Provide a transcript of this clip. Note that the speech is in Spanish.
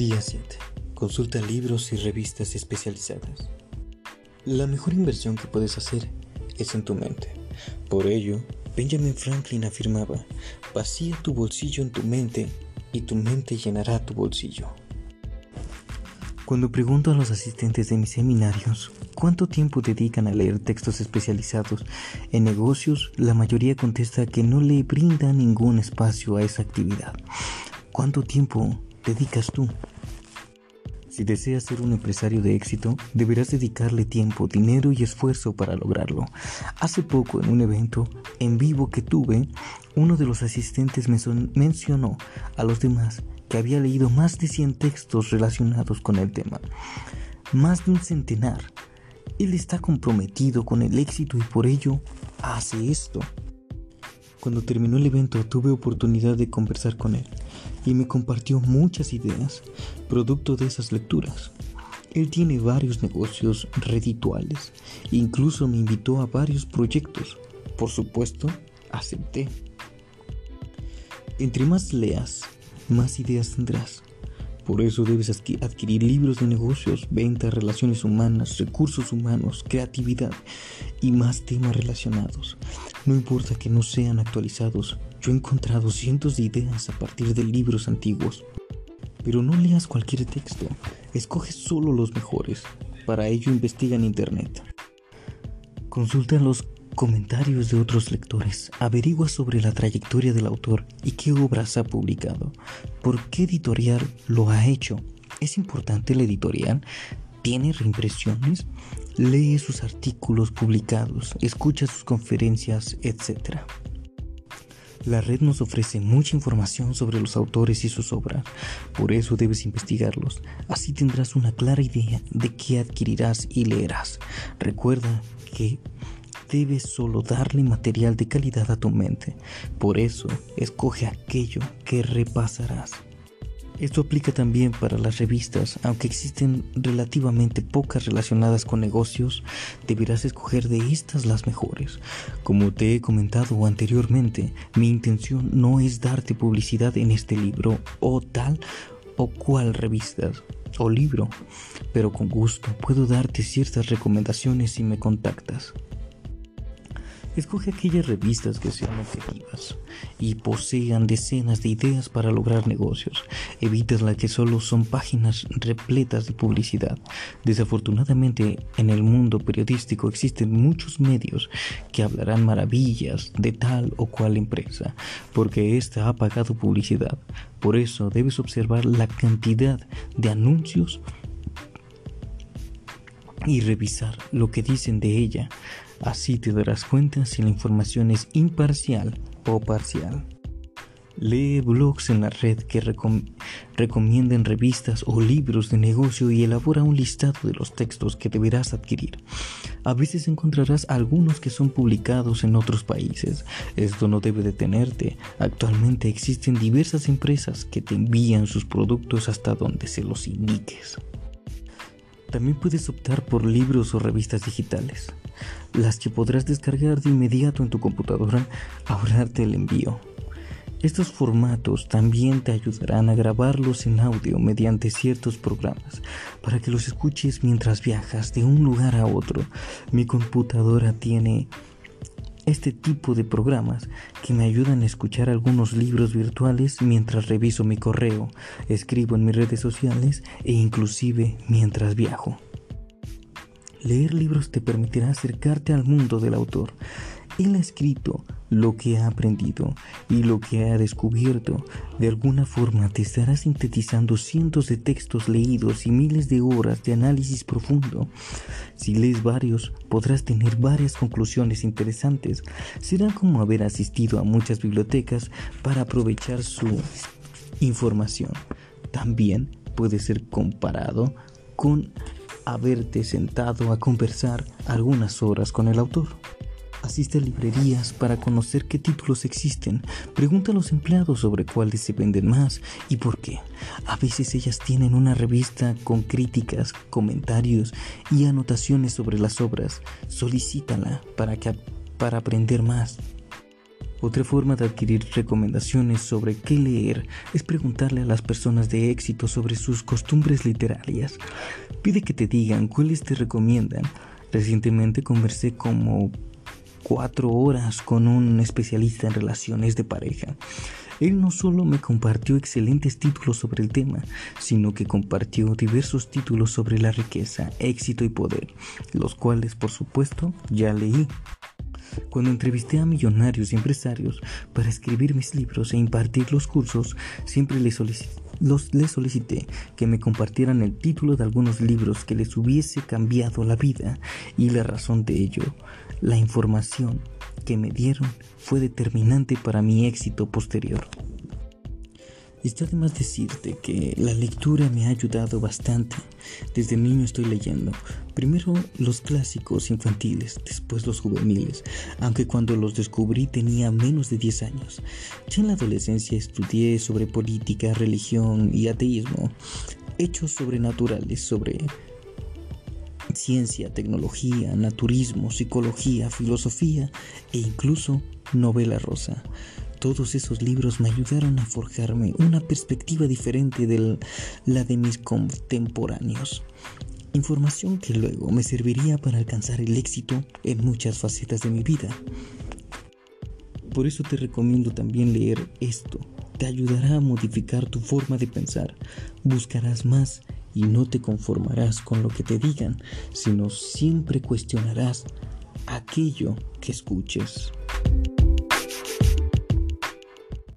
Día 7. Consulta libros y revistas especializadas. La mejor inversión que puedes hacer es en tu mente. Por ello, Benjamin Franklin afirmaba, vacía tu bolsillo en tu mente y tu mente llenará tu bolsillo. Cuando pregunto a los asistentes de mis seminarios cuánto tiempo dedican a leer textos especializados en negocios, la mayoría contesta que no le brinda ningún espacio a esa actividad. ¿Cuánto tiempo dedicas tú? Si deseas ser un empresario de éxito, deberás dedicarle tiempo, dinero y esfuerzo para lograrlo. Hace poco, en un evento en vivo que tuve, uno de los asistentes mencionó a los demás que había leído más de 100 textos relacionados con el tema. Más de un centenar. Él está comprometido con el éxito y por ello hace esto. Cuando terminó el evento tuve oportunidad de conversar con él y me compartió muchas ideas, producto de esas lecturas. Él tiene varios negocios redituales, incluso me invitó a varios proyectos. Por supuesto, acepté. Entre más leas, más ideas tendrás. Por eso debes adquirir libros de negocios, ventas, relaciones humanas, recursos humanos, creatividad y más temas relacionados. No importa que no sean actualizados, yo he encontrado cientos de ideas a partir de libros antiguos. Pero no leas cualquier texto, escoge solo los mejores. Para ello investiga en Internet. Consulta los comentarios de otros lectores, averigua sobre la trayectoria del autor y qué obras ha publicado, por qué editorial lo ha hecho. ¿Es importante la editorial? ¿Tiene reimpresiones? Lee sus artículos publicados, escucha sus conferencias, etc. La red nos ofrece mucha información sobre los autores y sus obras, por eso debes investigarlos. Así tendrás una clara idea de qué adquirirás y leerás. Recuerda que debes solo darle material de calidad a tu mente. Por eso, escoge aquello que repasarás. Esto aplica también para las revistas, aunque existen relativamente pocas relacionadas con negocios, deberás escoger de estas las mejores. Como te he comentado anteriormente, mi intención no es darte publicidad en este libro o tal o cual revista o libro, pero con gusto puedo darte ciertas recomendaciones si me contactas. Escoge aquellas revistas que sean objetivas y posean decenas de ideas para lograr negocios. Evitas las que solo son páginas repletas de publicidad. Desafortunadamente, en el mundo periodístico existen muchos medios que hablarán maravillas de tal o cual empresa, porque ésta ha pagado publicidad. Por eso debes observar la cantidad de anuncios y revisar lo que dicen de ella. Así te darás cuenta si la información es imparcial o parcial. Lee blogs en la red que recomienden revistas o libros de negocio y elabora un listado de los textos que deberás adquirir. A veces encontrarás algunos que son publicados en otros países. Esto no debe detenerte. Actualmente existen diversas empresas que te envían sus productos hasta donde se los indiques. También puedes optar por libros o revistas digitales las que podrás descargar de inmediato en tu computadora, ahorrarte el envío. Estos formatos también te ayudarán a grabarlos en audio mediante ciertos programas para que los escuches mientras viajas de un lugar a otro. Mi computadora tiene este tipo de programas que me ayudan a escuchar algunos libros virtuales mientras reviso mi correo, escribo en mis redes sociales e inclusive mientras viajo. Leer libros te permitirá acercarte al mundo del autor. Él ha escrito lo que ha aprendido y lo que ha descubierto. De alguna forma te estará sintetizando cientos de textos leídos y miles de horas de análisis profundo. Si lees varios, podrás tener varias conclusiones interesantes. Será como haber asistido a muchas bibliotecas para aprovechar su información. También puede ser comparado con haberte sentado a conversar algunas horas con el autor. Asiste a librerías para conocer qué títulos existen. Pregunta a los empleados sobre cuáles se venden más y por qué. A veces ellas tienen una revista con críticas, comentarios y anotaciones sobre las obras. Solicítala para, que, para aprender más. Otra forma de adquirir recomendaciones sobre qué leer es preguntarle a las personas de éxito sobre sus costumbres literarias. Pide que te digan cuáles te recomiendan. Recientemente conversé como cuatro horas con un especialista en relaciones de pareja. Él no solo me compartió excelentes títulos sobre el tema, sino que compartió diversos títulos sobre la riqueza, éxito y poder, los cuales por supuesto ya leí. Cuando entrevisté a millonarios y empresarios para escribir mis libros e impartir los cursos, siempre les solicité, que me compartieran el título de algunos libros que les hubiese cambiado la vida y la razón de ello. La información que me dieron fue determinante para mi éxito posterior. Está de más decirte que la lectura me ha ayudado bastante. Desde niño estoy leyendo. Primero los clásicos infantiles, después los juveniles, aunque cuando los descubrí tenía menos de 10 años. Ya en la adolescencia estudié sobre política, religión y ateísmo, hechos sobrenaturales sobre ciencia, tecnología, naturismo, psicología, filosofía e incluso novela rosa. Todos esos libros me ayudaron a forjarme una perspectiva diferente de la de mis contemporáneos. Información que luego me serviría para alcanzar el éxito en muchas facetas de mi vida. Por eso te recomiendo también leer esto. Te ayudará a modificar tu forma de pensar. Buscarás más y no te conformarás con lo que te digan, sino siempre cuestionarás aquello que escuches.